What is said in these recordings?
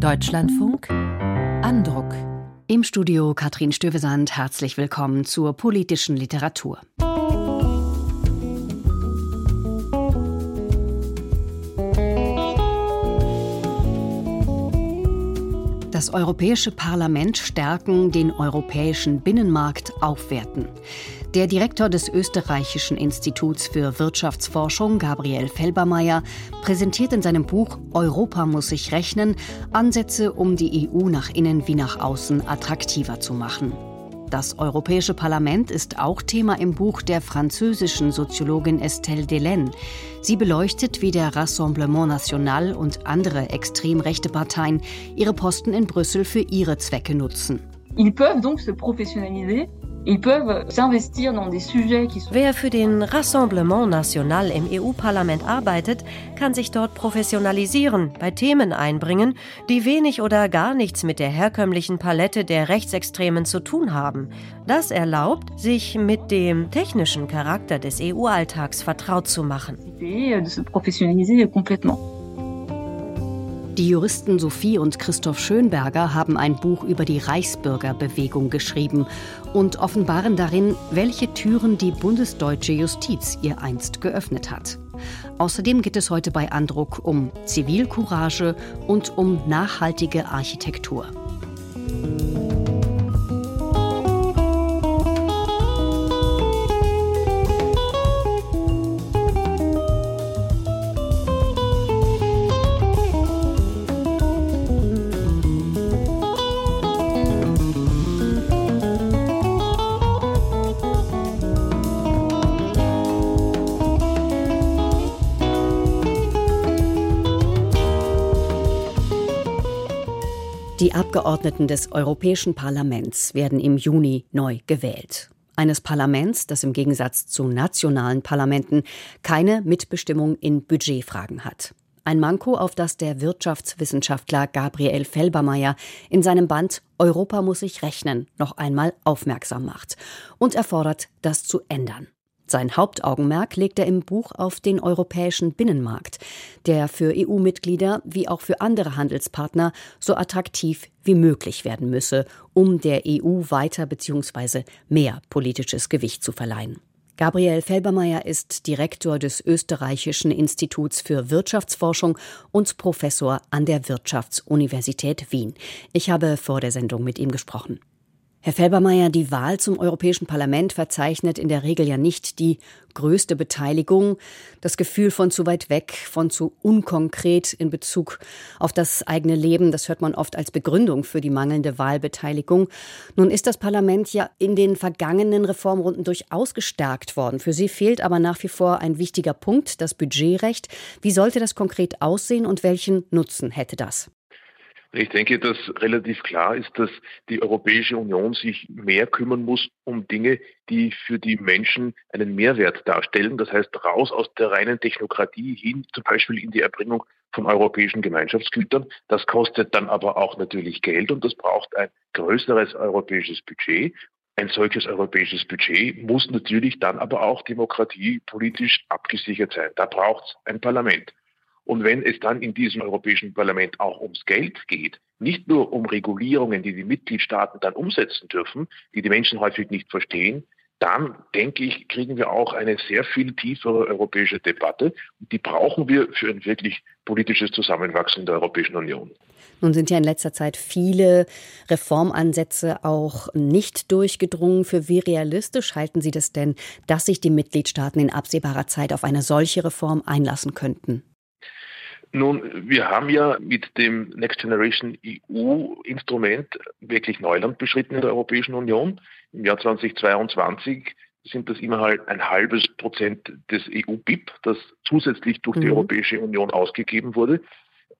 Deutschlandfunk Andruck. Im Studio Katrin Stövesand, herzlich willkommen zur politischen Literatur. Das Europäische Parlament stärken, den europäischen Binnenmarkt aufwerten. Der Direktor des Österreichischen Instituts für Wirtschaftsforschung, Gabriel Felbermeier, präsentiert in seinem Buch Europa muss sich rechnen Ansätze, um die EU nach innen wie nach außen attraktiver zu machen. Das Europäische Parlament ist auch Thema im Buch der französischen Soziologin Estelle Delaine. Sie beleuchtet, wie der Rassemblement National und andere extrem rechte Parteien ihre Posten in Brüssel für ihre Zwecke nutzen. Ils peuvent donc se professionnaliser Wer für den Rassemblement National im EU-Parlament arbeitet, kann sich dort professionalisieren, bei Themen einbringen, die wenig oder gar nichts mit der herkömmlichen Palette der Rechtsextremen zu tun haben. Das erlaubt, sich mit dem technischen Charakter des EU-Alltags vertraut zu machen. Die Juristen Sophie und Christoph Schönberger haben ein Buch über die Reichsbürgerbewegung geschrieben und offenbaren darin, welche Türen die bundesdeutsche Justiz ihr einst geöffnet hat. Außerdem geht es heute bei Andruck um Zivilcourage und um nachhaltige Architektur. Die Abgeordneten des Europäischen Parlaments werden im Juni neu gewählt. Eines Parlaments, das im Gegensatz zu nationalen Parlamenten keine Mitbestimmung in Budgetfragen hat. Ein Manko, auf das der Wirtschaftswissenschaftler Gabriel Felbermeier in seinem Band Europa muss sich rechnen noch einmal aufmerksam macht und erfordert, das zu ändern. Sein Hauptaugenmerk legt er im Buch auf den europäischen Binnenmarkt, der für EU-Mitglieder wie auch für andere Handelspartner so attraktiv wie möglich werden müsse, um der EU weiter bzw. mehr politisches Gewicht zu verleihen. Gabriel Felbermeier ist Direktor des Österreichischen Instituts für Wirtschaftsforschung und Professor an der Wirtschaftsuniversität Wien. Ich habe vor der Sendung mit ihm gesprochen. Herr Felbermeier, die Wahl zum Europäischen Parlament verzeichnet in der Regel ja nicht die größte Beteiligung, das Gefühl von zu weit weg, von zu unkonkret in Bezug auf das eigene Leben. Das hört man oft als Begründung für die mangelnde Wahlbeteiligung. Nun ist das Parlament ja in den vergangenen Reformrunden durchaus gestärkt worden. Für Sie fehlt aber nach wie vor ein wichtiger Punkt, das Budgetrecht. Wie sollte das konkret aussehen und welchen Nutzen hätte das? Ich denke, dass relativ klar ist, dass die Europäische Union sich mehr kümmern muss um Dinge, die für die Menschen einen Mehrwert darstellen. Das heißt, raus aus der reinen Technokratie hin zum Beispiel in die Erbringung von europäischen Gemeinschaftsgütern. Das kostet dann aber auch natürlich Geld und das braucht ein größeres europäisches Budget. Ein solches europäisches Budget muss natürlich dann aber auch demokratiepolitisch abgesichert sein. Da braucht es ein Parlament. Und wenn es dann in diesem Europäischen Parlament auch ums Geld geht, nicht nur um Regulierungen, die die Mitgliedstaaten dann umsetzen dürfen, die die Menschen häufig nicht verstehen, dann denke ich, kriegen wir auch eine sehr viel tiefere europäische Debatte. Und die brauchen wir für ein wirklich politisches Zusammenwachsen der Europäischen Union. Nun sind ja in letzter Zeit viele Reformansätze auch nicht durchgedrungen. Für wie realistisch halten Sie das denn, dass sich die Mitgliedstaaten in absehbarer Zeit auf eine solche Reform einlassen könnten? Nun, wir haben ja mit dem Next Generation EU-Instrument wirklich Neuland beschritten in der Europäischen Union. Im Jahr 2022 sind das immer halt ein halbes Prozent des EU-BIP, das zusätzlich durch die mhm. Europäische Union ausgegeben wurde.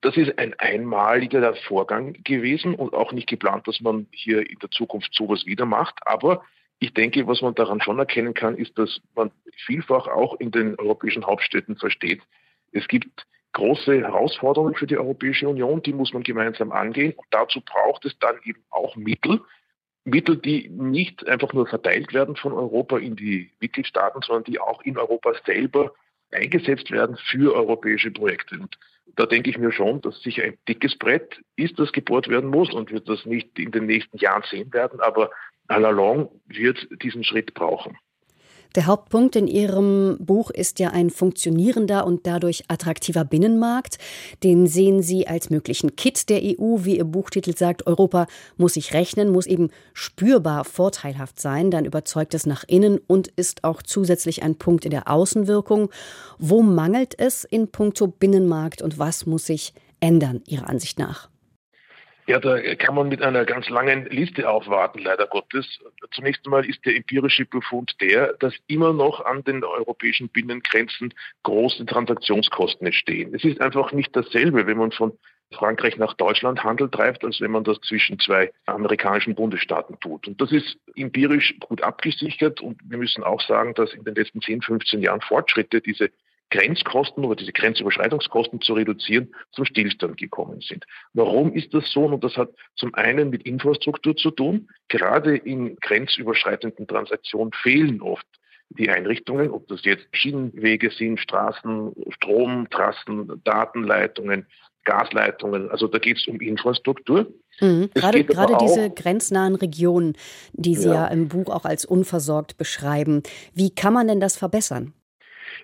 Das ist ein einmaliger Vorgang gewesen und auch nicht geplant, dass man hier in der Zukunft sowas wieder macht. Aber ich denke, was man daran schon erkennen kann, ist, dass man vielfach auch in den europäischen Hauptstädten versteht, es gibt große Herausforderung für die Europäische Union, die muss man gemeinsam angehen. Und dazu braucht es dann eben auch Mittel, Mittel, die nicht einfach nur verteilt werden von Europa in die Mitgliedstaaten, sondern die auch in Europa selber eingesetzt werden für europäische Projekte. Und da denke ich mir schon, dass sicher ein dickes Brett ist, das gebohrt werden muss und wird das nicht in den nächsten Jahren sehen werden, aber all along wird diesen Schritt brauchen. Der Hauptpunkt in Ihrem Buch ist ja ein funktionierender und dadurch attraktiver Binnenmarkt. Den sehen Sie als möglichen Kit der EU, wie Ihr Buchtitel sagt. Europa muss sich rechnen, muss eben spürbar vorteilhaft sein. Dann überzeugt es nach innen und ist auch zusätzlich ein Punkt in der Außenwirkung. Wo mangelt es in puncto Binnenmarkt und was muss sich ändern, Ihrer Ansicht nach? Ja, da kann man mit einer ganz langen Liste aufwarten, leider Gottes. Zunächst einmal ist der empirische Befund der, dass immer noch an den europäischen Binnengrenzen große Transaktionskosten entstehen. Es ist einfach nicht dasselbe, wenn man von Frankreich nach Deutschland Handel treibt, als wenn man das zwischen zwei amerikanischen Bundesstaaten tut. Und das ist empirisch gut abgesichert. Und wir müssen auch sagen, dass in den letzten 10, 15 Jahren Fortschritte diese Grenzkosten oder diese Grenzüberschreitungskosten zu reduzieren, zum Stillstand gekommen sind. Warum ist das so? Und das hat zum einen mit Infrastruktur zu tun. Gerade in grenzüberschreitenden Transaktionen fehlen oft die Einrichtungen, ob das jetzt Schienenwege sind, Straßen, Stromtrassen, Datenleitungen, Gasleitungen. Also da geht es um Infrastruktur. Mhm. Gerade, gerade diese grenznahen Regionen, die Sie ja. ja im Buch auch als unversorgt beschreiben. Wie kann man denn das verbessern?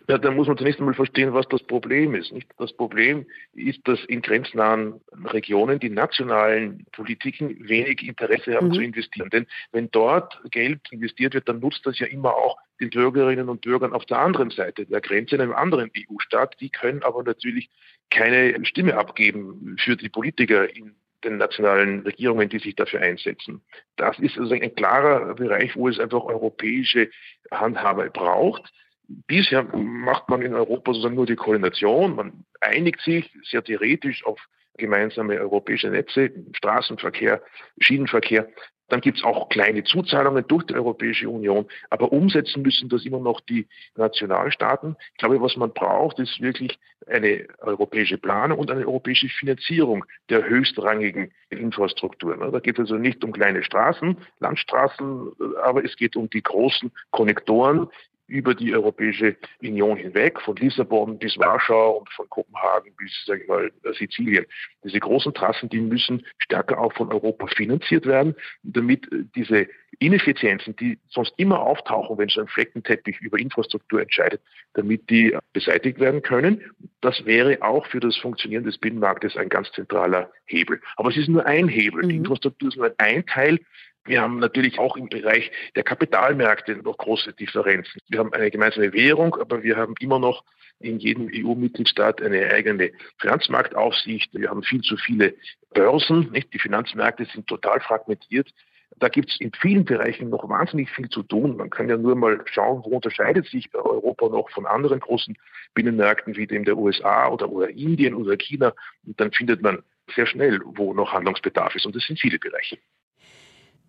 Ja, dann muss man zunächst einmal verstehen, was das Problem ist. Nicht? Das Problem ist, dass in grenznahen Regionen die nationalen Politiken wenig Interesse haben mhm. zu investieren. Denn wenn dort Geld investiert wird, dann nutzt das ja immer auch den Bürgerinnen und Bürgern auf der anderen Seite der Grenze in einem anderen EU-Staat. Die können aber natürlich keine Stimme abgeben für die Politiker in den nationalen Regierungen, die sich dafür einsetzen. Das ist also ein klarer Bereich, wo es einfach europäische Handhabe braucht. Bisher macht man in Europa sozusagen nur die Koordination. Man einigt sich sehr theoretisch auf gemeinsame europäische Netze, Straßenverkehr, Schienenverkehr. Dann gibt es auch kleine Zuzahlungen durch die Europäische Union, aber umsetzen müssen das immer noch die Nationalstaaten. Ich glaube, was man braucht, ist wirklich eine europäische Planung und eine europäische Finanzierung der höchstrangigen Infrastrukturen. Da geht es also nicht um kleine Straßen, Landstraßen, aber es geht um die großen Konnektoren, über die Europäische Union hinweg, von Lissabon bis Warschau und von Kopenhagen bis, sag ich mal, Sizilien. Diese großen Trassen, die müssen stärker auch von Europa finanziert werden, damit diese Ineffizienzen, die sonst immer auftauchen, wenn so ein Fleckenteppich über Infrastruktur entscheidet, damit die beseitigt werden können. Das wäre auch für das Funktionieren des Binnenmarktes ein ganz zentraler Hebel. Aber es ist nur ein Hebel. Mhm. Die Infrastruktur ist nur ein Teil wir haben natürlich auch im Bereich der Kapitalmärkte noch große Differenzen. Wir haben eine gemeinsame Währung, aber wir haben immer noch in jedem EU-Mitgliedstaat eine eigene Finanzmarktaufsicht. Wir haben viel zu viele Börsen. Nicht? Die Finanzmärkte sind total fragmentiert. Da gibt es in vielen Bereichen noch wahnsinnig viel zu tun. Man kann ja nur mal schauen, wo unterscheidet sich Europa noch von anderen großen Binnenmärkten wie dem der USA oder, oder Indien oder China. Und dann findet man sehr schnell, wo noch Handlungsbedarf ist. Und das sind viele Bereiche.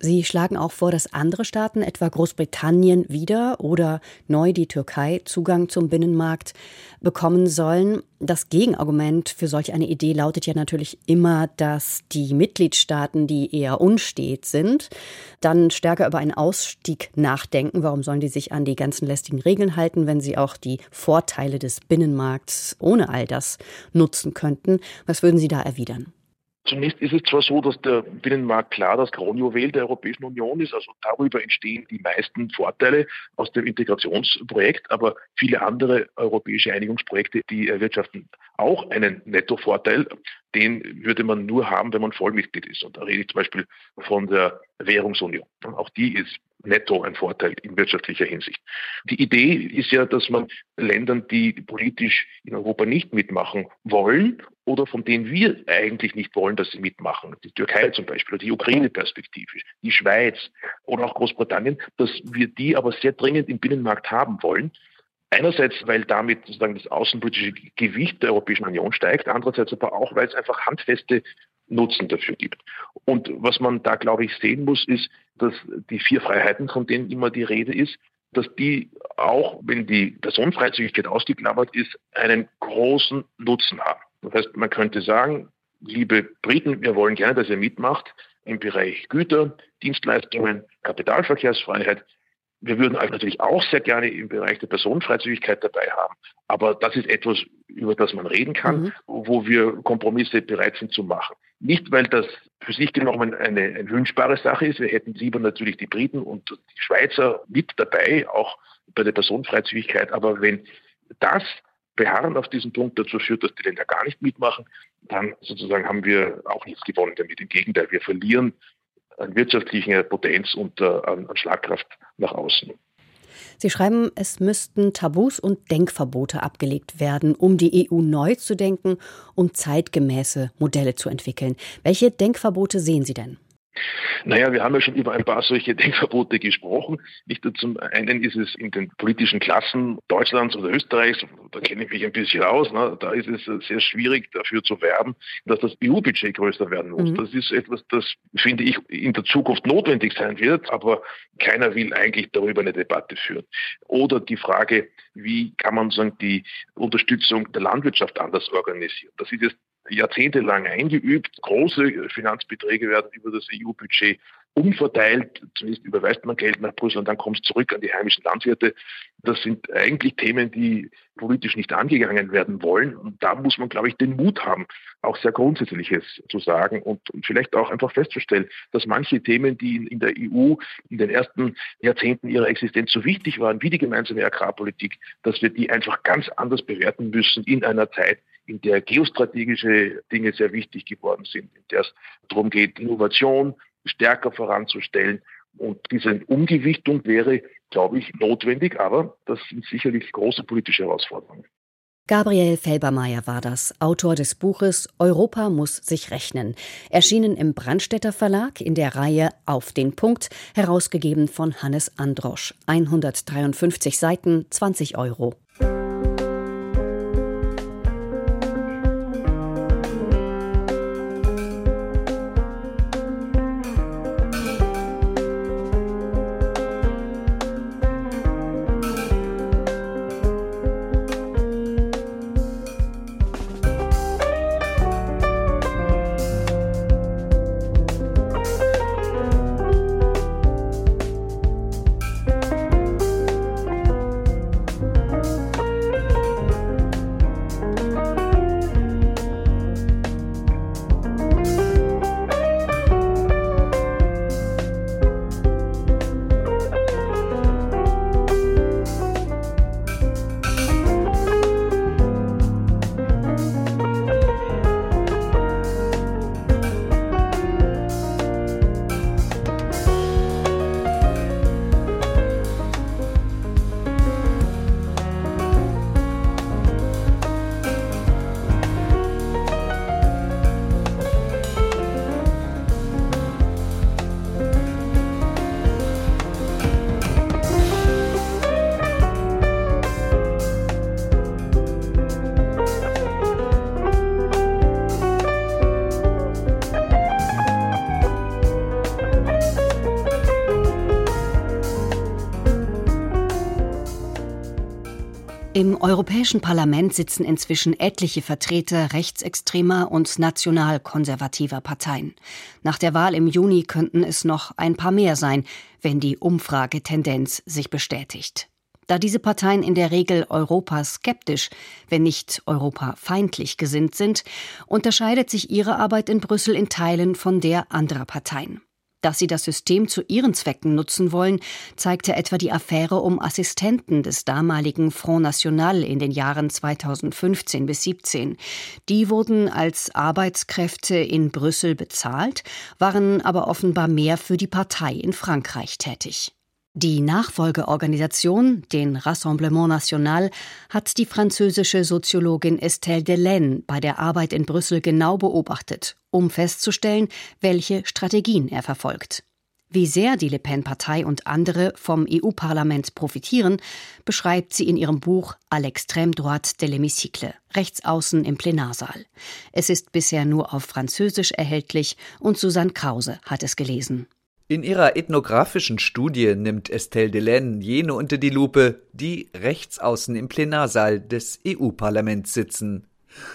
Sie schlagen auch vor, dass andere Staaten, etwa Großbritannien, wieder oder neu die Türkei Zugang zum Binnenmarkt bekommen sollen. Das Gegenargument für solch eine Idee lautet ja natürlich immer, dass die Mitgliedstaaten, die eher unstet sind, dann stärker über einen Ausstieg nachdenken. Warum sollen die sich an die ganzen lästigen Regeln halten, wenn sie auch die Vorteile des Binnenmarkts ohne all das nutzen könnten? Was würden Sie da erwidern? Zunächst ist es zwar so, dass der Binnenmarkt klar das Kronjuwel der Europäischen Union ist, also darüber entstehen die meisten Vorteile aus dem Integrationsprojekt, aber viele andere europäische Einigungsprojekte, die erwirtschaften auch einen Nettovorteil. Den würde man nur haben, wenn man Vollmitglied ist. Und da rede ich zum Beispiel von der Währungsunion. Auch die ist netto ein Vorteil in wirtschaftlicher Hinsicht. Die Idee ist ja, dass man Ländern, die politisch in Europa nicht mitmachen wollen oder von denen wir eigentlich nicht wollen, dass sie mitmachen, die Türkei zum Beispiel oder die Ukraine perspektivisch, die Schweiz oder auch Großbritannien, dass wir die aber sehr dringend im Binnenmarkt haben wollen. Einerseits, weil damit sozusagen das außenpolitische Gewicht der Europäischen Union steigt, andererseits aber auch, weil es einfach handfeste Nutzen dafür gibt. Und was man da, glaube ich, sehen muss, ist, dass die vier Freiheiten, von denen immer die Rede ist, dass die auch, wenn die Personenfreizügigkeit ausgeklammert ist, einen großen Nutzen haben. Das heißt, man könnte sagen, liebe Briten, wir wollen gerne, dass ihr mitmacht im Bereich Güter, Dienstleistungen, Kapitalverkehrsfreiheit. Wir würden natürlich auch sehr gerne im Bereich der Personenfreizügigkeit dabei haben. Aber das ist etwas, über das man reden kann, mhm. wo wir Kompromisse bereit sind zu machen. Nicht, weil das für sich genommen eine, eine wünschbare Sache ist. Wir hätten lieber natürlich die Briten und die Schweizer mit dabei, auch bei der Personenfreizügigkeit. Aber wenn das Beharren auf diesen Punkt dazu führt, dass die Länder gar nicht mitmachen, dann sozusagen haben wir auch nichts gewonnen damit. Im Gegenteil, wir verlieren an wirtschaftlicher Potenz und äh, an, an Schlagkraft nach außen. Sie schreiben, es müssten Tabus und Denkverbote abgelegt werden, um die EU neu zu denken, um zeitgemäße Modelle zu entwickeln. Welche Denkverbote sehen Sie denn? Naja, wir haben ja schon über ein paar solche Denkverbote gesprochen. Nicht nur zum einen ist es in den politischen Klassen Deutschlands oder Österreichs, da kenne ich mich ein bisschen aus, ne, da ist es sehr schwierig dafür zu werben, dass das EU-Budget größer werden muss. Mhm. Das ist etwas, das, finde ich, in der Zukunft notwendig sein wird, aber keiner will eigentlich darüber eine Debatte führen. Oder die Frage, wie kann man sagen, die Unterstützung der Landwirtschaft anders organisieren. Das ist jetzt jahrzehntelang eingeübt. Große Finanzbeträge werden über das EU-Budget umverteilt. Zunächst überweist man Geld nach Brüssel und dann kommt es zurück an die heimischen Landwirte. Das sind eigentlich Themen, die politisch nicht angegangen werden wollen. Und da muss man, glaube ich, den Mut haben, auch sehr Grundsätzliches zu sagen und, und vielleicht auch einfach festzustellen, dass manche Themen, die in, in, der EU in den ersten Jahrzehnten ihrer Existenz so wichtig waren, wie die gemeinsame Agrarpolitik, dass wir die einfach ganz anders bewerten müssen in einer Zeit, in der geostrategische Dinge sehr wichtig geworden sind, in der es darum geht, Innovation stärker voranzustellen. Und diese Umgewichtung wäre, glaube ich, notwendig, aber das sind sicherlich große politische Herausforderungen. Gabriel Felbermeier war das, Autor des Buches Europa muss sich rechnen, erschienen im Brandstätter Verlag in der Reihe Auf den Punkt, herausgegeben von Hannes Androsch. 153 Seiten, 20 Euro. Im Europäischen Parlament sitzen inzwischen etliche Vertreter rechtsextremer und nationalkonservativer Parteien. Nach der Wahl im Juni könnten es noch ein paar mehr sein, wenn die Umfragetendenz sich bestätigt. Da diese Parteien in der Regel Europa skeptisch, wenn nicht Europa feindlich gesinnt sind, unterscheidet sich ihre Arbeit in Brüssel in Teilen von der anderer Parteien. Dass sie das System zu ihren Zwecken nutzen wollen, zeigte etwa die Affäre um Assistenten des damaligen Front National in den Jahren 2015 bis 17. Die wurden als Arbeitskräfte in Brüssel bezahlt, waren aber offenbar mehr für die Partei in Frankreich tätig. Die Nachfolgeorganisation, den Rassemblement National, hat die französische Soziologin Estelle Delaine bei der Arbeit in Brüssel genau beobachtet, um festzustellen, welche Strategien er verfolgt. Wie sehr die Le Pen-Partei und andere vom EU-Parlament profitieren, beschreibt sie in ihrem Buch À l'extrême droite de l'hémicycle, rechtsaußen im Plenarsaal. Es ist bisher nur auf Französisch erhältlich und Susanne Krause hat es gelesen. In ihrer ethnografischen Studie nimmt Estelle Delaine jene unter die Lupe, die rechtsaußen im Plenarsaal des EU-Parlaments sitzen.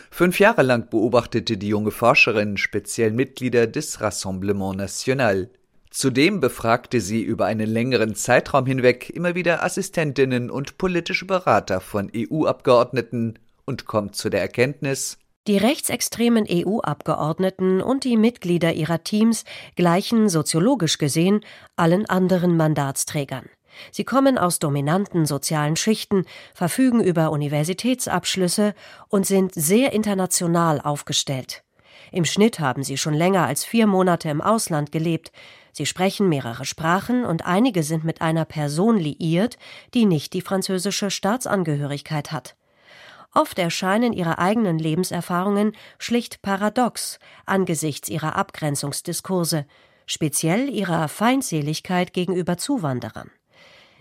Fünf Jahre lang beobachtete die junge Forscherin speziell Mitglieder des Rassemblement National. Zudem befragte sie über einen längeren Zeitraum hinweg immer wieder Assistentinnen und politische Berater von EU-Abgeordneten und kommt zu der Erkenntnis, die rechtsextremen EU-Abgeordneten und die Mitglieder ihrer Teams gleichen soziologisch gesehen allen anderen Mandatsträgern. Sie kommen aus dominanten sozialen Schichten, verfügen über Universitätsabschlüsse und sind sehr international aufgestellt. Im Schnitt haben sie schon länger als vier Monate im Ausland gelebt. Sie sprechen mehrere Sprachen und einige sind mit einer Person liiert, die nicht die französische Staatsangehörigkeit hat. Oft erscheinen ihre eigenen Lebenserfahrungen schlicht paradox angesichts ihrer Abgrenzungsdiskurse, speziell ihrer Feindseligkeit gegenüber Zuwanderern.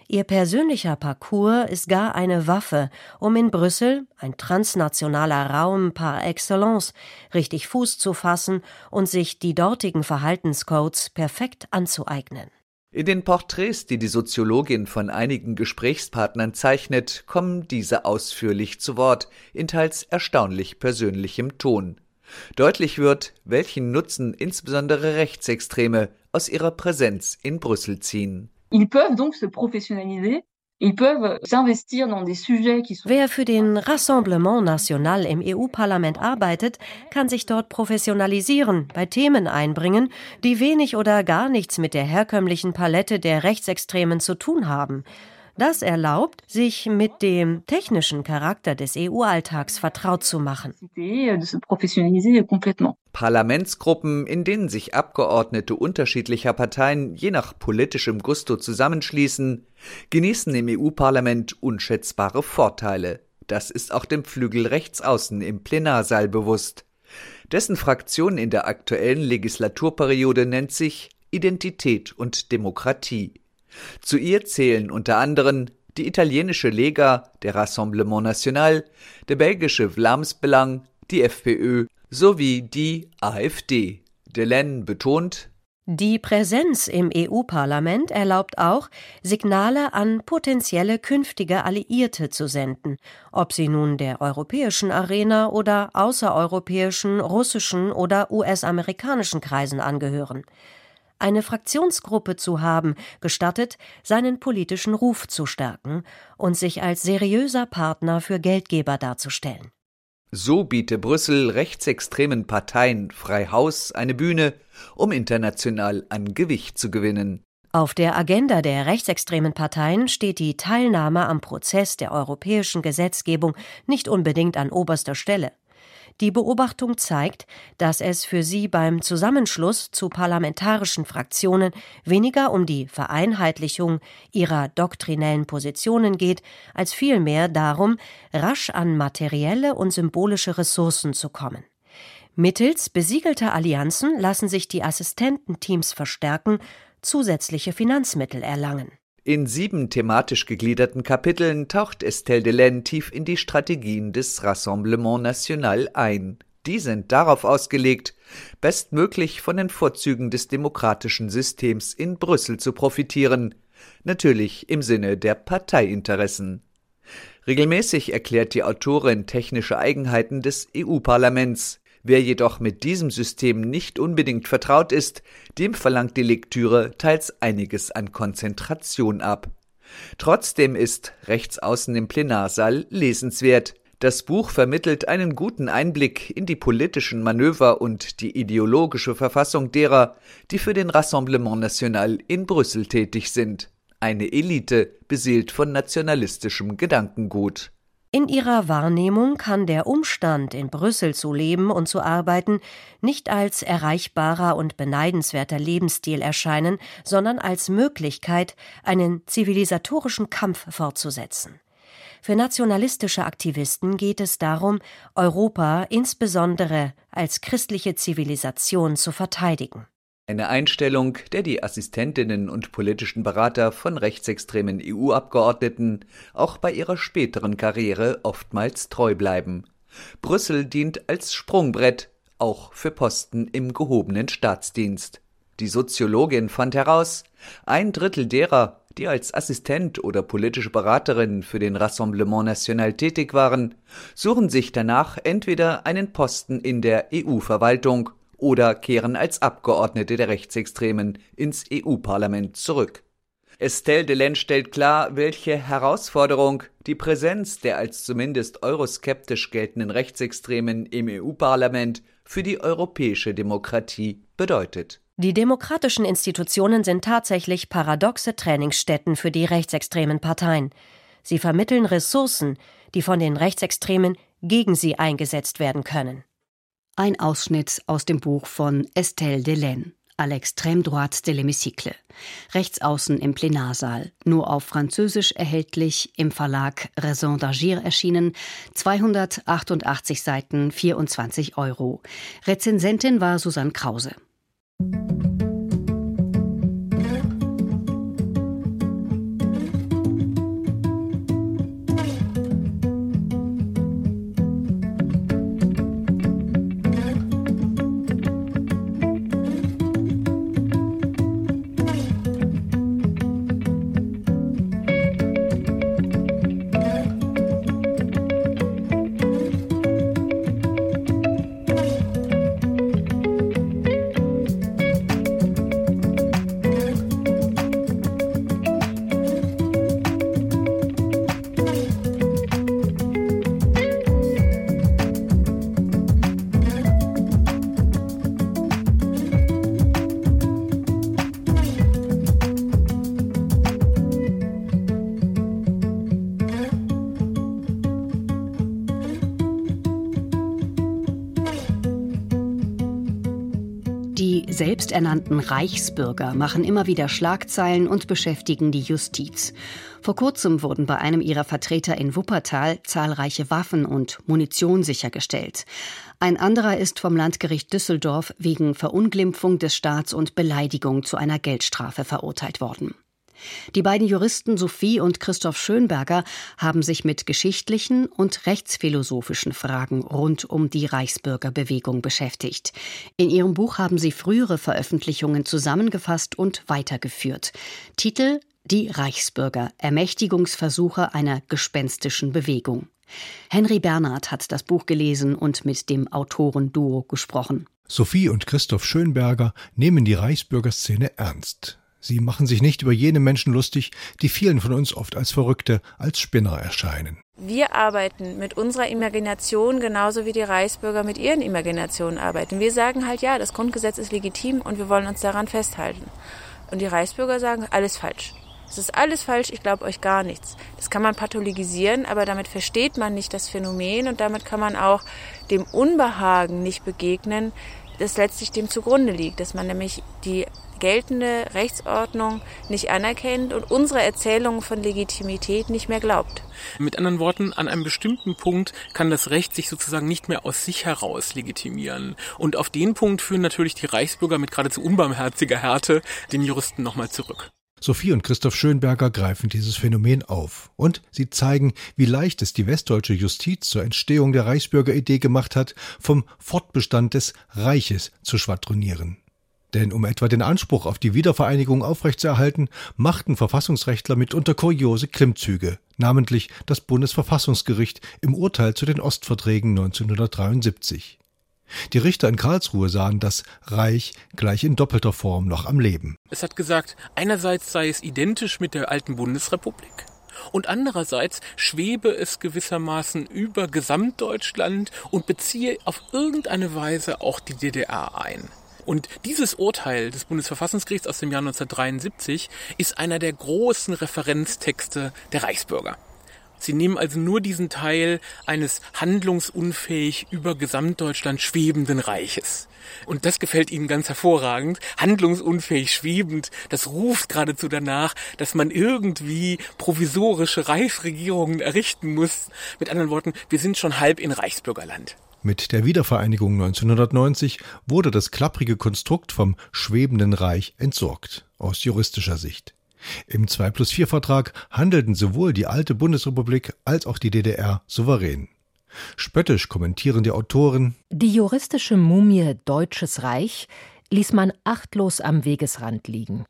Ihr persönlicher Parcours ist gar eine Waffe, um in Brüssel, ein transnationaler Raum par excellence, richtig Fuß zu fassen und sich die dortigen Verhaltenscodes perfekt anzueignen. In den Porträts, die die Soziologin von einigen Gesprächspartnern zeichnet, kommen diese ausführlich zu Wort, in teils erstaunlich persönlichem Ton. Deutlich wird, welchen Nutzen insbesondere Rechtsextreme aus ihrer Präsenz in Brüssel ziehen. Ils peuvent donc se professionnaliser Wer für den Rassemblement National im EU-Parlament arbeitet, kann sich dort professionalisieren, bei Themen einbringen, die wenig oder gar nichts mit der herkömmlichen Palette der Rechtsextremen zu tun haben. Das erlaubt, sich mit dem technischen Charakter des EU-Alltags vertraut zu machen. Parlamentsgruppen, in denen sich Abgeordnete unterschiedlicher Parteien je nach politischem Gusto zusammenschließen, genießen im EU-Parlament unschätzbare Vorteile. Das ist auch dem Flügel Rechtsaußen im Plenarsaal bewusst. Dessen Fraktion in der aktuellen Legislaturperiode nennt sich Identität und Demokratie. Zu ihr zählen unter anderem die italienische Lega, der Rassemblement National, der belgische Vlaams-Belang, die FPÖ sowie die AfD. Delaine betont, die Präsenz im EU-Parlament erlaubt auch, Signale an potenzielle künftige Alliierte zu senden, ob sie nun der europäischen Arena oder außereuropäischen, russischen oder US-amerikanischen Kreisen angehören. Eine Fraktionsgruppe zu haben, gestattet, seinen politischen Ruf zu stärken und sich als seriöser Partner für Geldgeber darzustellen. So biete Brüssel rechtsextremen Parteien frei Haus eine Bühne, um international an Gewicht zu gewinnen. Auf der Agenda der rechtsextremen Parteien steht die Teilnahme am Prozess der europäischen Gesetzgebung nicht unbedingt an oberster Stelle. Die Beobachtung zeigt, dass es für sie beim Zusammenschluss zu parlamentarischen Fraktionen weniger um die Vereinheitlichung ihrer doktrinellen Positionen geht, als vielmehr darum, rasch an materielle und symbolische Ressourcen zu kommen. Mittels besiegelter Allianzen lassen sich die Assistententeams verstärken, zusätzliche Finanzmittel erlangen. In sieben thematisch gegliederten Kapiteln taucht Estelle Delaine tief in die Strategien des Rassemblement National ein. Die sind darauf ausgelegt, bestmöglich von den Vorzügen des demokratischen Systems in Brüssel zu profitieren, natürlich im Sinne der Parteiinteressen. Regelmäßig erklärt die Autorin technische Eigenheiten des EU-Parlaments, Wer jedoch mit diesem System nicht unbedingt vertraut ist, dem verlangt die Lektüre teils einiges an Konzentration ab. Trotzdem ist rechts außen im Plenarsaal lesenswert. Das Buch vermittelt einen guten Einblick in die politischen Manöver und die ideologische Verfassung derer, die für den Rassemblement National in Brüssel tätig sind. Eine Elite, beseelt von nationalistischem Gedankengut. In ihrer Wahrnehmung kann der Umstand, in Brüssel zu leben und zu arbeiten, nicht als erreichbarer und beneidenswerter Lebensstil erscheinen, sondern als Möglichkeit, einen zivilisatorischen Kampf fortzusetzen. Für nationalistische Aktivisten geht es darum, Europa insbesondere als christliche Zivilisation zu verteidigen. Eine Einstellung, der die Assistentinnen und politischen Berater von rechtsextremen EU-Abgeordneten auch bei ihrer späteren Karriere oftmals treu bleiben. Brüssel dient als Sprungbrett, auch für Posten im gehobenen Staatsdienst. Die Soziologin fand heraus, ein Drittel derer, die als Assistent oder politische Beraterin für den Rassemblement National tätig waren, suchen sich danach entweder einen Posten in der EU-Verwaltung oder kehren als Abgeordnete der Rechtsextremen ins EU-Parlament zurück. Estelle Delaine stellt klar, welche Herausforderung die Präsenz der als zumindest euroskeptisch geltenden Rechtsextremen im EU-Parlament für die europäische Demokratie bedeutet. Die demokratischen Institutionen sind tatsächlich paradoxe Trainingsstätten für die rechtsextremen Parteien. Sie vermitteln Ressourcen, die von den Rechtsextremen gegen sie eingesetzt werden können. Ein Ausschnitt aus dem Buch von Estelle Delaine à l'extrême droite de l'hémicycle. Rechtsaußen im Plenarsaal, nur auf Französisch erhältlich, im Verlag Raison d'Agir erschienen, 288 Seiten, 24 Euro. Rezensentin war Susanne Krause. Selbsternannten Reichsbürger machen immer wieder Schlagzeilen und beschäftigen die Justiz. Vor kurzem wurden bei einem ihrer Vertreter in Wuppertal zahlreiche Waffen und Munition sichergestellt. Ein anderer ist vom Landgericht Düsseldorf wegen Verunglimpfung des Staats und Beleidigung zu einer Geldstrafe verurteilt worden. Die beiden Juristen Sophie und Christoph Schönberger haben sich mit geschichtlichen und rechtsphilosophischen Fragen rund um die Reichsbürgerbewegung beschäftigt. In ihrem Buch haben sie frühere Veröffentlichungen zusammengefasst und weitergeführt. Titel Die Reichsbürger Ermächtigungsversuche einer gespenstischen Bewegung. Henry Bernhard hat das Buch gelesen und mit dem Autorenduo gesprochen. Sophie und Christoph Schönberger nehmen die Reichsbürgerszene ernst. Sie machen sich nicht über jene Menschen lustig, die vielen von uns oft als Verrückte, als Spinner erscheinen. Wir arbeiten mit unserer Imagination genauso wie die Reichsbürger mit ihren Imaginationen arbeiten. Wir sagen halt, ja, das Grundgesetz ist legitim und wir wollen uns daran festhalten. Und die Reichsbürger sagen, alles falsch. Es ist alles falsch, ich glaube euch gar nichts. Das kann man pathologisieren, aber damit versteht man nicht das Phänomen und damit kann man auch dem Unbehagen nicht begegnen, das letztlich dem zugrunde liegt, dass man nämlich die geltende Rechtsordnung nicht anerkennt und unsere Erzählung von Legitimität nicht mehr glaubt. Mit anderen Worten, an einem bestimmten Punkt kann das Recht sich sozusagen nicht mehr aus sich heraus legitimieren. Und auf den Punkt führen natürlich die Reichsbürger mit geradezu unbarmherziger Härte den Juristen nochmal zurück. Sophie und Christoph Schönberger greifen dieses Phänomen auf und sie zeigen, wie leicht es die westdeutsche Justiz zur Entstehung der Reichsbürgeridee gemacht hat, vom Fortbestand des Reiches zu schwadronieren. Denn um etwa den Anspruch auf die Wiedervereinigung aufrechtzuerhalten, machten Verfassungsrechtler mitunter kuriose Klimmzüge, namentlich das Bundesverfassungsgericht im Urteil zu den Ostverträgen 1973. Die Richter in Karlsruhe sahen das Reich gleich in doppelter Form noch am Leben. Es hat gesagt, einerseits sei es identisch mit der alten Bundesrepublik, und andererseits schwebe es gewissermaßen über Gesamtdeutschland und beziehe auf irgendeine Weise auch die DDR ein. Und dieses Urteil des Bundesverfassungsgerichts aus dem Jahr 1973 ist einer der großen Referenztexte der Reichsbürger. Sie nehmen also nur diesen Teil eines handlungsunfähig über Gesamtdeutschland schwebenden Reiches. Und das gefällt ihnen ganz hervorragend. Handlungsunfähig schwebend, das ruft geradezu danach, dass man irgendwie provisorische Reichsregierungen errichten muss. Mit anderen Worten, wir sind schon halb in Reichsbürgerland. Mit der Wiedervereinigung 1990 wurde das klapprige Konstrukt vom schwebenden Reich entsorgt, aus juristischer Sicht. Im 2 plus 4 Vertrag handelten sowohl die alte Bundesrepublik als auch die DDR souverän. Spöttisch kommentieren die Autoren Die juristische Mumie Deutsches Reich ließ man achtlos am Wegesrand liegen.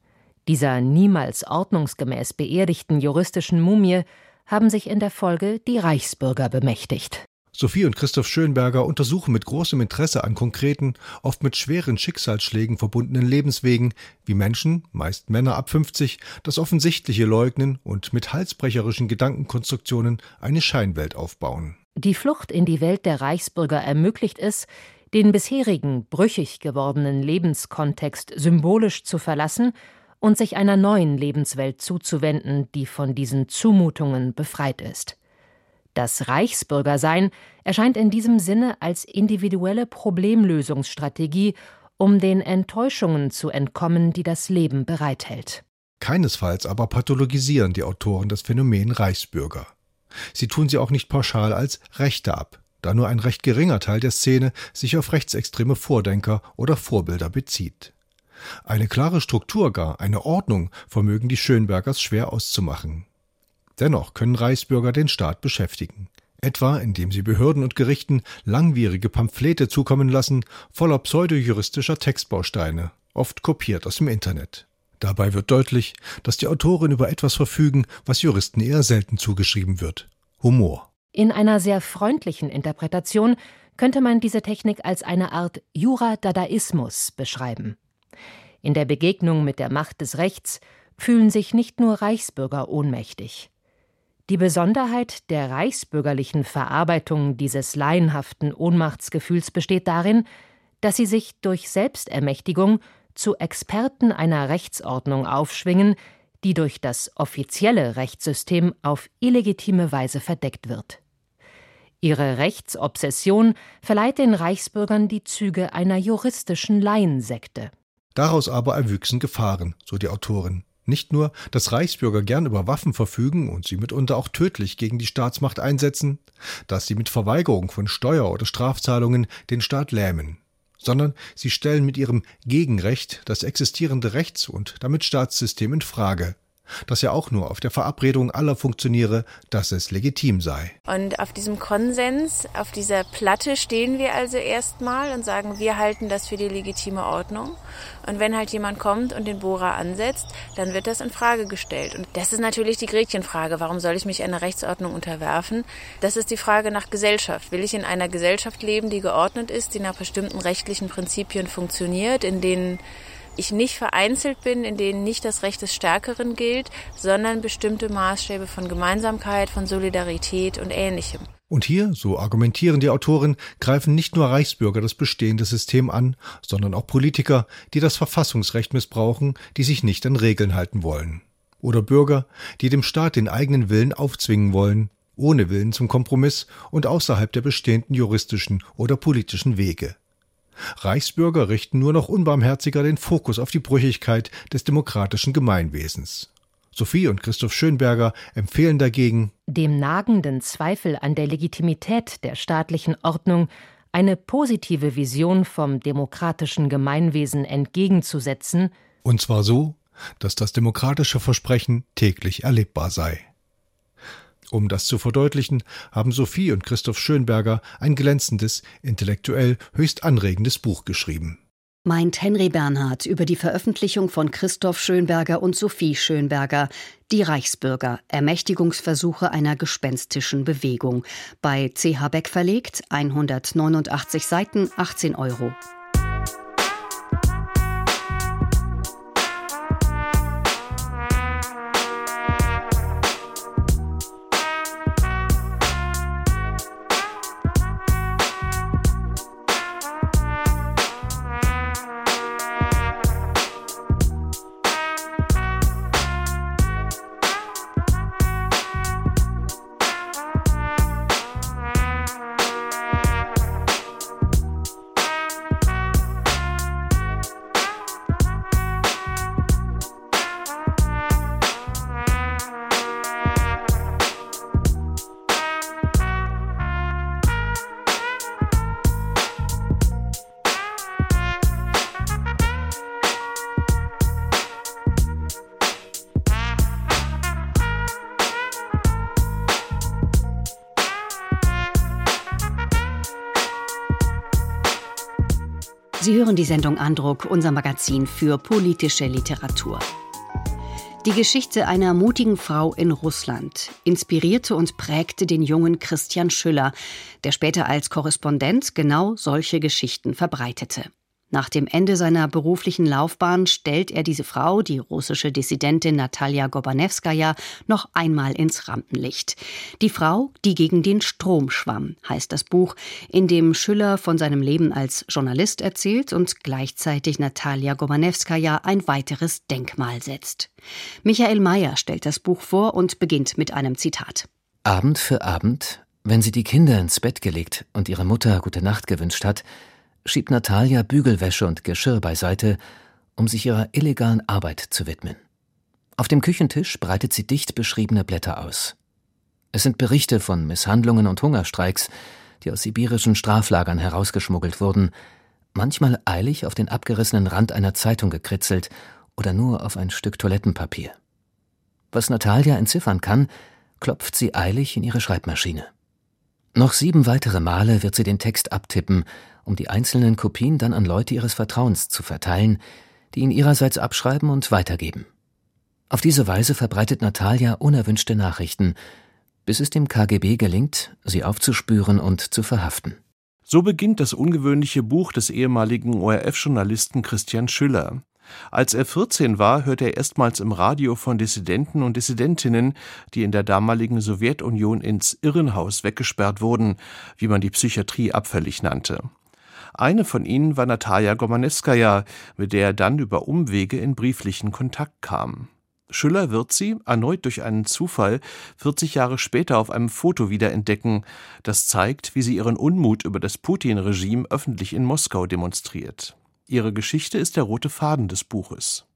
Dieser niemals ordnungsgemäß beerdigten juristischen Mumie haben sich in der Folge die Reichsbürger bemächtigt. Sophie und Christoph Schönberger untersuchen mit großem Interesse an konkreten, oft mit schweren Schicksalsschlägen verbundenen Lebenswegen, wie Menschen, meist Männer ab 50, das Offensichtliche leugnen und mit halsbrecherischen Gedankenkonstruktionen eine Scheinwelt aufbauen. Die Flucht in die Welt der Reichsbürger ermöglicht es, den bisherigen brüchig gewordenen Lebenskontext symbolisch zu verlassen und sich einer neuen Lebenswelt zuzuwenden, die von diesen Zumutungen befreit ist. Das Reichsbürgersein erscheint in diesem Sinne als individuelle Problemlösungsstrategie, um den Enttäuschungen zu entkommen, die das Leben bereithält. Keinesfalls aber pathologisieren die Autoren das Phänomen Reichsbürger. Sie tun sie auch nicht pauschal als Rechte ab, da nur ein recht geringer Teil der Szene sich auf rechtsextreme Vordenker oder Vorbilder bezieht. Eine klare Struktur gar, eine Ordnung vermögen die Schönbergers schwer auszumachen. Dennoch können Reichsbürger den Staat beschäftigen, etwa indem sie Behörden und Gerichten langwierige Pamphlete zukommen lassen, voller pseudojuristischer Textbausteine, oft kopiert aus dem Internet. Dabei wird deutlich, dass die Autoren über etwas verfügen, was Juristen eher selten zugeschrieben wird Humor. In einer sehr freundlichen Interpretation könnte man diese Technik als eine Art Jura-Dadaismus beschreiben. In der Begegnung mit der Macht des Rechts fühlen sich nicht nur Reichsbürger ohnmächtig. Die Besonderheit der reichsbürgerlichen Verarbeitung dieses laienhaften Ohnmachtsgefühls besteht darin, dass sie sich durch Selbstermächtigung zu Experten einer Rechtsordnung aufschwingen, die durch das offizielle Rechtssystem auf illegitime Weise verdeckt wird. Ihre Rechtsobsession verleiht den Reichsbürgern die Züge einer juristischen Laiensekte. Daraus aber erwüchsen Gefahren, so die Autorin. Nicht nur, dass Reichsbürger gern über Waffen verfügen und sie mitunter auch tödlich gegen die Staatsmacht einsetzen, dass sie mit Verweigerung von Steuer- oder Strafzahlungen den Staat lähmen, sondern sie stellen mit ihrem Gegenrecht das existierende Rechts- und damit Staatssystem in Frage das ja auch nur auf der Verabredung aller funktioniere, dass es legitim sei. Und auf diesem Konsens, auf dieser Platte stehen wir also erstmal und sagen, wir halten das für die legitime Ordnung. Und wenn halt jemand kommt und den Bohrer ansetzt, dann wird das in Frage gestellt. Und das ist natürlich die Gretchenfrage. Warum soll ich mich einer Rechtsordnung unterwerfen? Das ist die Frage nach Gesellschaft. Will ich in einer Gesellschaft leben, die geordnet ist, die nach bestimmten rechtlichen Prinzipien funktioniert, in denen ich nicht vereinzelt bin, in denen nicht das Recht des Stärkeren gilt, sondern bestimmte Maßstäbe von Gemeinsamkeit, von Solidarität und Ähnlichem. Und hier, so argumentieren die Autoren, greifen nicht nur Reichsbürger das bestehende System an, sondern auch Politiker, die das Verfassungsrecht missbrauchen, die sich nicht an Regeln halten wollen. Oder Bürger, die dem Staat den eigenen Willen aufzwingen wollen, ohne Willen zum Kompromiss und außerhalb der bestehenden juristischen oder politischen Wege. Reichsbürger richten nur noch unbarmherziger den Fokus auf die Brüchigkeit des demokratischen Gemeinwesens. Sophie und Christoph Schönberger empfehlen dagegen, dem nagenden Zweifel an der Legitimität der staatlichen Ordnung eine positive Vision vom demokratischen Gemeinwesen entgegenzusetzen, und zwar so, dass das demokratische Versprechen täglich erlebbar sei. Um das zu verdeutlichen, haben Sophie und Christoph Schönberger ein glänzendes, intellektuell höchst anregendes Buch geschrieben. Meint Henry Bernhard über die Veröffentlichung von Christoph Schönberger und Sophie Schönberger, Die Reichsbürger, Ermächtigungsversuche einer gespenstischen Bewegung. Bei CH Beck verlegt, 189 Seiten, 18 Euro. Sie hören die Sendung Andruck, unser Magazin für politische Literatur. Die Geschichte einer mutigen Frau in Russland inspirierte und prägte den jungen Christian Schüller, der später als Korrespondent genau solche Geschichten verbreitete. Nach dem Ende seiner beruflichen Laufbahn stellt er diese Frau, die russische Dissidentin Natalia Gobanewskaja, noch einmal ins Rampenlicht. Die Frau, die gegen den Strom schwamm, heißt das Buch, in dem Schüller von seinem Leben als Journalist erzählt und gleichzeitig Natalia Gobanewskaja ein weiteres Denkmal setzt. Michael Mayer stellt das Buch vor und beginnt mit einem Zitat. Abend für Abend, wenn sie die Kinder ins Bett gelegt und ihre Mutter gute Nacht gewünscht hat, schiebt Natalia Bügelwäsche und Geschirr beiseite, um sich ihrer illegalen Arbeit zu widmen. Auf dem Küchentisch breitet sie dicht beschriebene Blätter aus. Es sind Berichte von Misshandlungen und Hungerstreiks, die aus sibirischen Straflagern herausgeschmuggelt wurden, manchmal eilig auf den abgerissenen Rand einer Zeitung gekritzelt oder nur auf ein Stück Toilettenpapier. Was Natalia entziffern kann, klopft sie eilig in ihre Schreibmaschine. Noch sieben weitere Male wird sie den Text abtippen, um die einzelnen Kopien dann an Leute ihres Vertrauens zu verteilen, die ihn ihrerseits abschreiben und weitergeben. Auf diese Weise verbreitet Natalia unerwünschte Nachrichten, bis es dem KGB gelingt, sie aufzuspüren und zu verhaften. So beginnt das ungewöhnliche Buch des ehemaligen ORF-Journalisten Christian Schüller. Als er 14 war, hörte er erstmals im Radio von Dissidenten und Dissidentinnen, die in der damaligen Sowjetunion ins Irrenhaus weggesperrt wurden, wie man die Psychiatrie abfällig nannte. Eine von ihnen war Nataja Gomanewskaja, mit der er dann über Umwege in brieflichen Kontakt kam. Schüller wird sie, erneut durch einen Zufall, 40 Jahre später auf einem Foto wiederentdecken, das zeigt, wie sie ihren Unmut über das Putin-Regime öffentlich in Moskau demonstriert. Ihre Geschichte ist der rote Faden des Buches.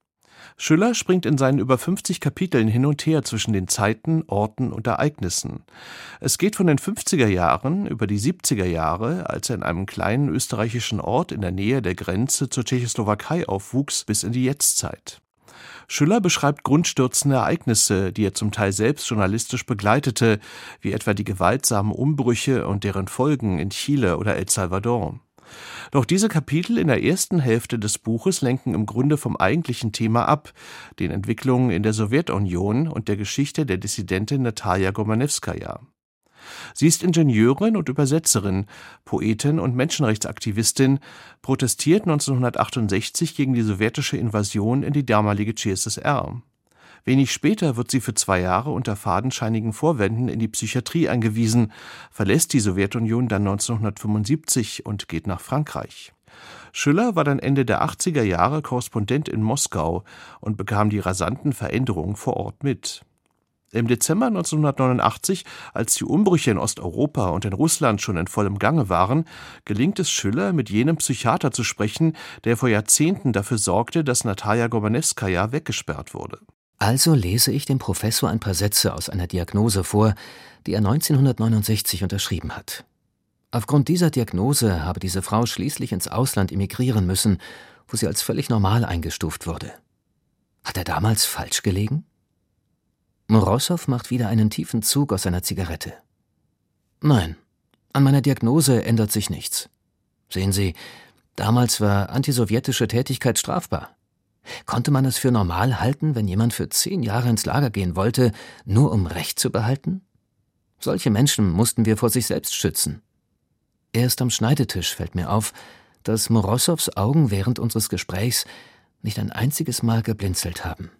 Schüller springt in seinen über 50 Kapiteln hin und her zwischen den Zeiten, Orten und Ereignissen. Es geht von den 50er Jahren über die 70er Jahre, als er in einem kleinen österreichischen Ort in der Nähe der Grenze zur Tschechoslowakei aufwuchs, bis in die Jetztzeit. Schüller beschreibt grundstürzende Ereignisse, die er zum Teil selbst journalistisch begleitete, wie etwa die gewaltsamen Umbrüche und deren Folgen in Chile oder El Salvador. Doch diese Kapitel in der ersten Hälfte des Buches lenken im Grunde vom eigentlichen Thema ab, den Entwicklungen in der Sowjetunion und der Geschichte der Dissidentin Natalia Gomanewskaja. Sie ist Ingenieurin und Übersetzerin, Poetin und Menschenrechtsaktivistin, protestiert 1968 gegen die sowjetische Invasion in die damalige CSSR. Wenig später wird sie für zwei Jahre unter fadenscheinigen Vorwänden in die Psychiatrie eingewiesen, verlässt die Sowjetunion dann 1975 und geht nach Frankreich. Schüller war dann Ende der 80er Jahre Korrespondent in Moskau und bekam die rasanten Veränderungen vor Ort mit. Im Dezember 1989, als die Umbrüche in Osteuropa und in Russland schon in vollem Gange waren, gelingt es Schüller, mit jenem Psychiater zu sprechen, der vor Jahrzehnten dafür sorgte, dass Natalia Gobanewskaja weggesperrt wurde. Also lese ich dem Professor ein paar Sätze aus einer Diagnose vor, die er 1969 unterschrieben hat. Aufgrund dieser Diagnose habe diese Frau schließlich ins Ausland emigrieren müssen, wo sie als völlig normal eingestuft wurde. Hat er damals falsch gelegen? Morosow macht wieder einen tiefen Zug aus seiner Zigarette. Nein, an meiner Diagnose ändert sich nichts. Sehen Sie, damals war antisowjetische Tätigkeit strafbar. Konnte man es für normal halten, wenn jemand für zehn Jahre ins Lager gehen wollte, nur um Recht zu behalten? Solche Menschen mussten wir vor sich selbst schützen. Erst am Schneidetisch fällt mir auf, dass Morosows Augen während unseres Gesprächs nicht ein einziges Mal geblinzelt haben.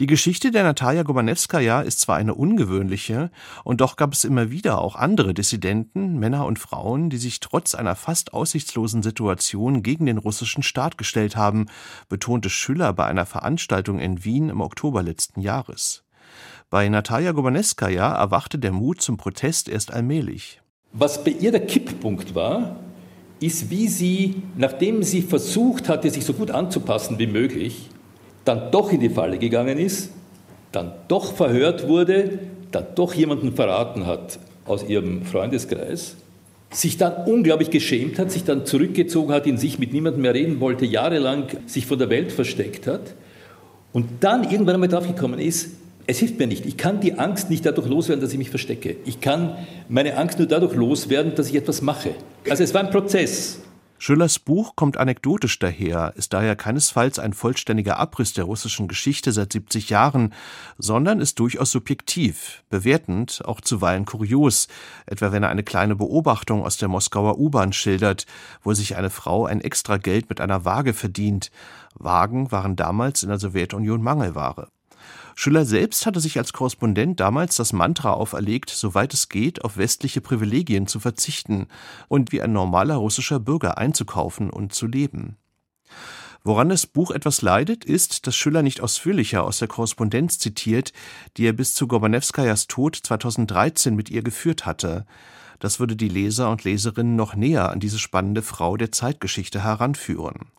Die Geschichte der Natalia Gobanewskaja ist zwar eine ungewöhnliche, und doch gab es immer wieder auch andere Dissidenten, Männer und Frauen, die sich trotz einer fast aussichtslosen Situation gegen den russischen Staat gestellt haben, betonte Schüller bei einer Veranstaltung in Wien im Oktober letzten Jahres. Bei Natalia Gobanewskaja erwachte der Mut zum Protest erst allmählich. Was bei ihr der Kipppunkt war, ist, wie sie, nachdem sie versucht hatte, sich so gut anzupassen wie möglich, dann doch in die Falle gegangen ist, dann doch verhört wurde, dann doch jemanden verraten hat aus ihrem Freundeskreis, sich dann unglaublich geschämt hat, sich dann zurückgezogen hat, in sich mit niemandem mehr reden wollte, jahrelang sich von der Welt versteckt hat und dann irgendwann einmal draufgekommen ist, es hilft mir nicht. Ich kann die Angst nicht dadurch loswerden, dass ich mich verstecke. Ich kann meine Angst nur dadurch loswerden, dass ich etwas mache. Also es war ein Prozess. Schillers Buch kommt anekdotisch daher, ist daher keinesfalls ein vollständiger Abriss der russischen Geschichte seit 70 Jahren, sondern ist durchaus subjektiv, bewertend, auch zuweilen kurios, etwa wenn er eine kleine Beobachtung aus der Moskauer U-Bahn schildert, wo sich eine Frau ein extra Geld mit einer Waage verdient. Wagen waren damals in der Sowjetunion Mangelware. Schüller selbst hatte sich als Korrespondent damals das Mantra auferlegt, soweit es geht, auf westliche Privilegien zu verzichten und wie ein normaler russischer Bürger einzukaufen und zu leben. Woran das Buch etwas leidet, ist, dass Schüller nicht ausführlicher aus der Korrespondenz zitiert, die er bis zu Gorbanewskajas Tod 2013 mit ihr geführt hatte. Das würde die Leser und Leserinnen noch näher an diese spannende Frau der Zeitgeschichte heranführen.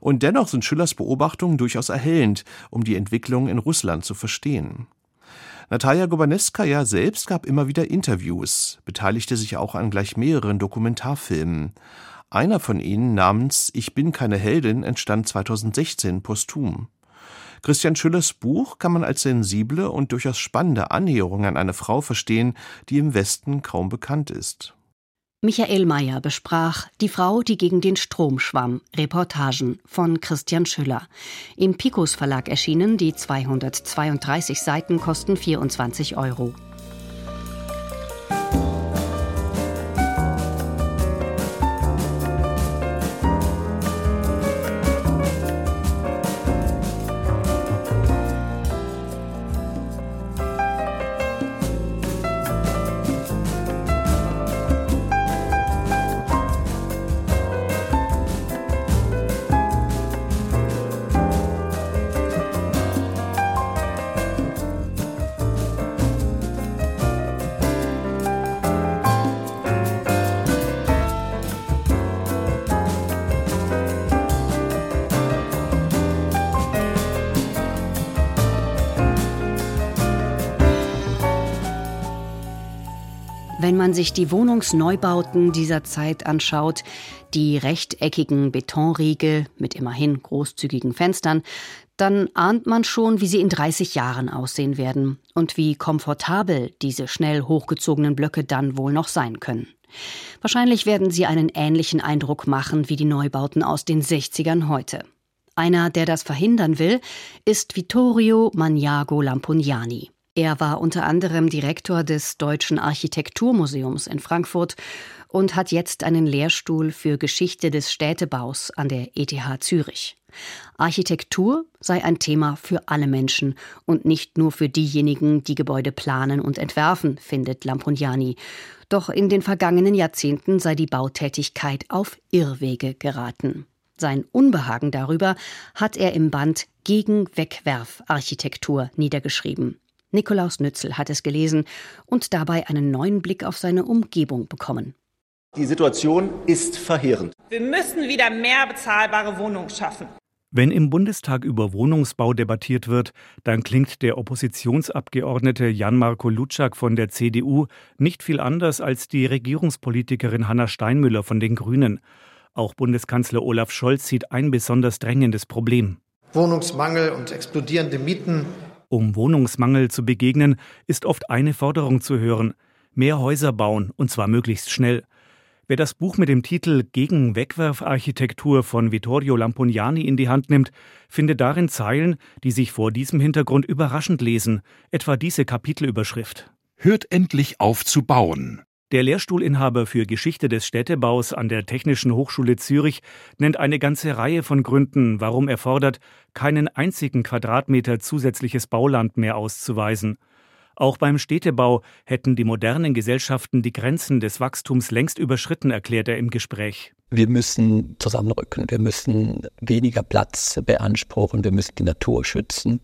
Und dennoch sind Schillers Beobachtungen durchaus erhellend, um die Entwicklung in Russland zu verstehen. Natalia Gobanewskaja selbst gab immer wieder Interviews, beteiligte sich auch an gleich mehreren Dokumentarfilmen. Einer von ihnen namens Ich bin keine Heldin entstand 2016 posthum. Christian Schüllers Buch kann man als sensible und durchaus spannende Annäherung an eine Frau verstehen, die im Westen kaum bekannt ist. Michael Mayer besprach Die Frau, die gegen den Strom schwamm. Reportagen von Christian Schüller. Im Picos Verlag erschienen, die 232 Seiten kosten 24 Euro. Man sich die Wohnungsneubauten dieser Zeit anschaut, die rechteckigen Betonriegel mit immerhin großzügigen Fenstern, dann ahnt man schon, wie sie in 30 Jahren aussehen werden und wie komfortabel diese schnell hochgezogenen Blöcke dann wohl noch sein können. Wahrscheinlich werden sie einen ähnlichen Eindruck machen wie die Neubauten aus den 60ern heute. Einer, der das verhindern will, ist Vittorio Magnago Lampugnani. Er war unter anderem Direktor des Deutschen Architekturmuseums in Frankfurt und hat jetzt einen Lehrstuhl für Geschichte des Städtebaus an der ETH Zürich. Architektur sei ein Thema für alle Menschen und nicht nur für diejenigen, die Gebäude planen und entwerfen, findet Lampugnani. Doch in den vergangenen Jahrzehnten sei die Bautätigkeit auf Irrwege geraten. Sein Unbehagen darüber hat er im Band Gegen Wegwerfarchitektur niedergeschrieben. Nikolaus Nützel hat es gelesen und dabei einen neuen Blick auf seine Umgebung bekommen. Die Situation ist verheerend. Wir müssen wieder mehr bezahlbare Wohnungen schaffen. Wenn im Bundestag über Wohnungsbau debattiert wird, dann klingt der Oppositionsabgeordnete Jan-Marco Lutschak von der CDU nicht viel anders als die Regierungspolitikerin Hanna Steinmüller von den Grünen. Auch Bundeskanzler Olaf Scholz sieht ein besonders drängendes Problem. Wohnungsmangel und explodierende Mieten um Wohnungsmangel zu begegnen, ist oft eine Forderung zu hören. Mehr Häuser bauen, und zwar möglichst schnell. Wer das Buch mit dem Titel Gegen Wegwerfarchitektur von Vittorio Lampugnani in die Hand nimmt, findet darin Zeilen, die sich vor diesem Hintergrund überraschend lesen, etwa diese Kapitelüberschrift. Hört endlich auf zu bauen. Der Lehrstuhlinhaber für Geschichte des Städtebaus an der Technischen Hochschule Zürich nennt eine ganze Reihe von Gründen, warum er fordert, keinen einzigen Quadratmeter zusätzliches Bauland mehr auszuweisen. Auch beim Städtebau hätten die modernen Gesellschaften die Grenzen des Wachstums längst überschritten, erklärt er im Gespräch. Wir müssen zusammenrücken, wir müssen weniger Platz beanspruchen, wir müssen die Natur schützen,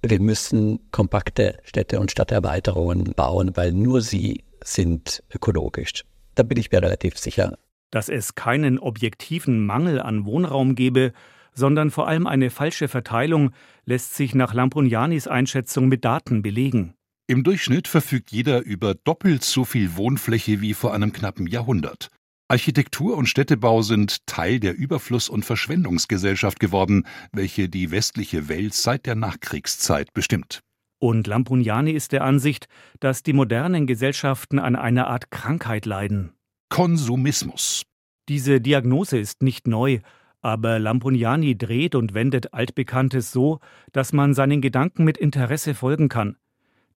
wir müssen kompakte Städte und Stadterweiterungen bauen, weil nur sie sind ökologisch. Da bin ich mir relativ sicher. Dass es keinen objektiven Mangel an Wohnraum gebe, sondern vor allem eine falsche Verteilung, lässt sich nach Lampugnanis Einschätzung mit Daten belegen. Im Durchschnitt verfügt jeder über doppelt so viel Wohnfläche wie vor einem knappen Jahrhundert. Architektur und Städtebau sind Teil der Überfluss- und Verschwendungsgesellschaft geworden, welche die westliche Welt seit der Nachkriegszeit bestimmt. Und Lampugnani ist der Ansicht, dass die modernen Gesellschaften an einer Art Krankheit leiden. Konsumismus. Diese Diagnose ist nicht neu, aber Lampugnani dreht und wendet Altbekanntes so, dass man seinen Gedanken mit Interesse folgen kann.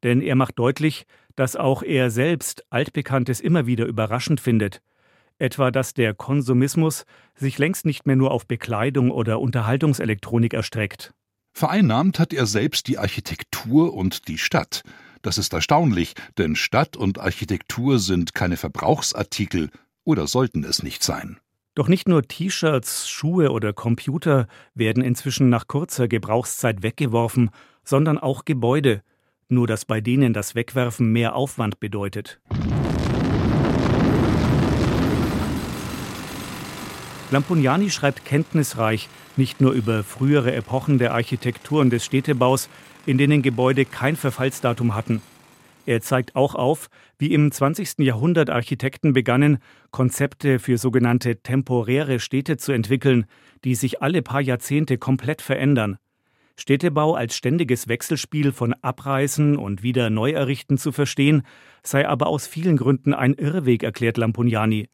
Denn er macht deutlich, dass auch er selbst Altbekanntes immer wieder überraschend findet. Etwa, dass der Konsumismus sich längst nicht mehr nur auf Bekleidung oder Unterhaltungselektronik erstreckt. Vereinnahmt hat er selbst die Architektur und die Stadt. Das ist erstaunlich, denn Stadt und Architektur sind keine Verbrauchsartikel oder sollten es nicht sein. Doch nicht nur T-Shirts, Schuhe oder Computer werden inzwischen nach kurzer Gebrauchszeit weggeworfen, sondern auch Gebäude, nur dass bei denen das Wegwerfen mehr Aufwand bedeutet. Lampugnani schreibt kenntnisreich nicht nur über frühere Epochen der Architektur und des Städtebaus, in denen Gebäude kein Verfallsdatum hatten. Er zeigt auch auf, wie im 20. Jahrhundert Architekten begannen, Konzepte für sogenannte temporäre Städte zu entwickeln, die sich alle paar Jahrzehnte komplett verändern. Städtebau als ständiges Wechselspiel von Abreißen und wieder Neuerrichten zu verstehen, sei aber aus vielen Gründen ein Irrweg, erklärt Lampugnani.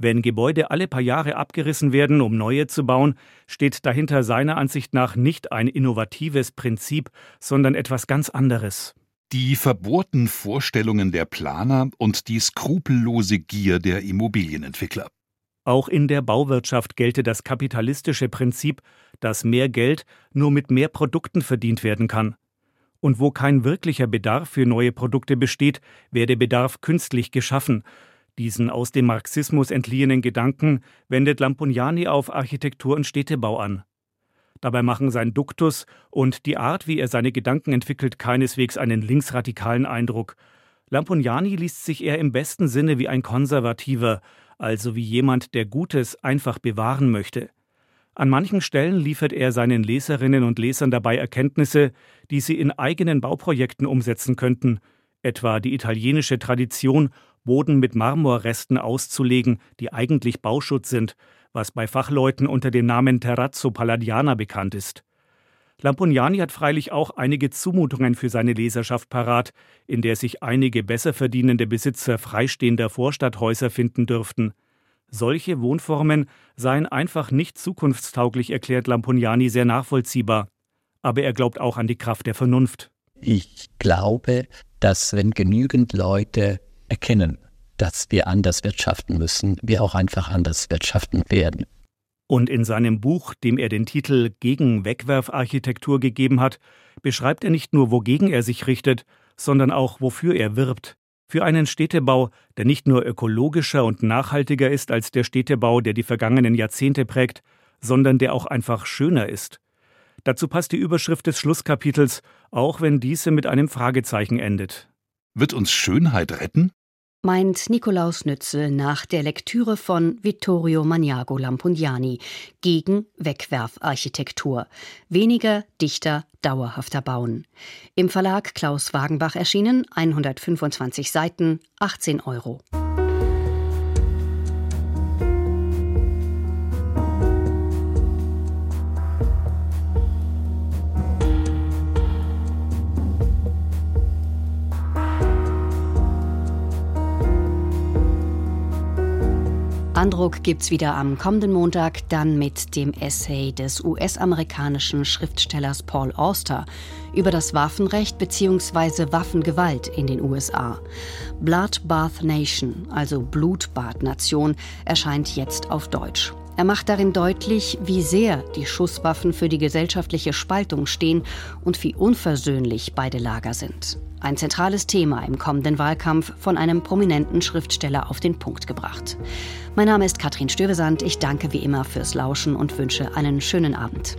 Wenn Gebäude alle paar Jahre abgerissen werden, um neue zu bauen, steht dahinter seiner Ansicht nach nicht ein innovatives Prinzip, sondern etwas ganz anderes. Die verbohrten Vorstellungen der Planer und die skrupellose Gier der Immobilienentwickler. Auch in der Bauwirtschaft gelte das kapitalistische Prinzip, dass mehr Geld nur mit mehr Produkten verdient werden kann. Und wo kein wirklicher Bedarf für neue Produkte besteht, werde Bedarf künstlich geschaffen, diesen aus dem Marxismus entliehenen Gedanken wendet Lampugnani auf Architektur und Städtebau an. Dabei machen sein Duktus und die Art, wie er seine Gedanken entwickelt, keineswegs einen linksradikalen Eindruck. Lampugnani liest sich eher im besten Sinne wie ein Konservativer, also wie jemand, der Gutes einfach bewahren möchte. An manchen Stellen liefert er seinen Leserinnen und Lesern dabei Erkenntnisse, die sie in eigenen Bauprojekten umsetzen könnten, etwa die italienische Tradition, Boden mit Marmorresten auszulegen, die eigentlich Bauschutz sind, was bei Fachleuten unter dem Namen Terrazzo Palladiana bekannt ist. Lampugnani hat freilich auch einige Zumutungen für seine Leserschaft parat, in der sich einige besser verdienende Besitzer freistehender Vorstadthäuser finden dürften. Solche Wohnformen seien einfach nicht zukunftstauglich, erklärt Lampugnani sehr nachvollziehbar. Aber er glaubt auch an die Kraft der Vernunft. Ich glaube, dass wenn genügend Leute erkennen, dass wir anders wirtschaften müssen, wir auch einfach anders wirtschaften werden. Und in seinem Buch, dem er den Titel Gegen Wegwerfarchitektur gegeben hat, beschreibt er nicht nur, wogegen er sich richtet, sondern auch, wofür er wirbt. Für einen Städtebau, der nicht nur ökologischer und nachhaltiger ist als der Städtebau, der die vergangenen Jahrzehnte prägt, sondern der auch einfach schöner ist. Dazu passt die Überschrift des Schlusskapitels, auch wenn diese mit einem Fragezeichen endet. Wird uns Schönheit retten? Meint Nikolaus Nützel nach der Lektüre von Vittorio Maniago Lampugnani gegen Wegwerfarchitektur. Weniger, dichter, dauerhafter bauen. Im Verlag Klaus Wagenbach erschienen, 125 Seiten, 18 Euro. Andruck gibt's wieder am kommenden Montag, dann mit dem Essay des US-amerikanischen Schriftstellers Paul Auster über das Waffenrecht bzw. Waffengewalt in den USA. Bloodbath Nation, also Blutbadnation, erscheint jetzt auf Deutsch. Er macht darin deutlich, wie sehr die Schusswaffen für die gesellschaftliche Spaltung stehen und wie unversöhnlich beide Lager sind. Ein zentrales Thema im kommenden Wahlkampf von einem prominenten Schriftsteller auf den Punkt gebracht. Mein Name ist Katrin Stövesand. Ich danke wie immer fürs Lauschen und wünsche einen schönen Abend.